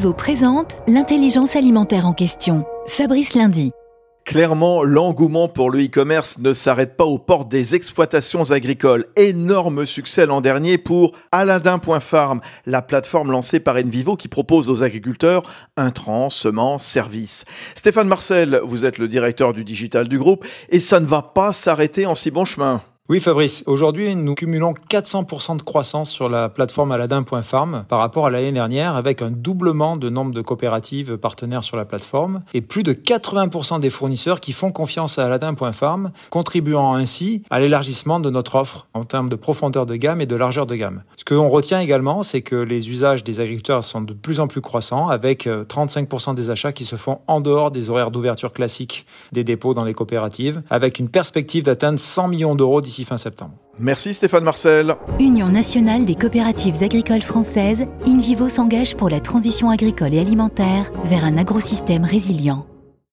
InVivo présente l'intelligence alimentaire en question. Fabrice Lundi. Clairement, l'engouement pour le e-commerce ne s'arrête pas aux portes des exploitations agricoles. Énorme succès l'an dernier pour Aladin.farm, la plateforme lancée par Envivo qui propose aux agriculteurs intrants, semences, services. Stéphane Marcel, vous êtes le directeur du digital du groupe et ça ne va pas s'arrêter en si bon chemin. Oui Fabrice, aujourd'hui nous cumulons 400% de croissance sur la plateforme aladin.farm par rapport à l'année dernière avec un doublement de nombre de coopératives partenaires sur la plateforme et plus de 80% des fournisseurs qui font confiance à aladin.farm, contribuant ainsi à l'élargissement de notre offre en termes de profondeur de gamme et de largeur de gamme. Ce que l'on retient également, c'est que les usages des agriculteurs sont de plus en plus croissants avec 35% euh, des achats qui se font en dehors des horaires d'ouverture classiques des dépôts dans les coopératives avec une perspective d'atteindre 100 millions d'euros d'ici fin septembre. Merci Stéphane Marcel. Union nationale des coopératives agricoles françaises, InVivo s'engage pour la transition agricole et alimentaire vers un agrosystème résilient.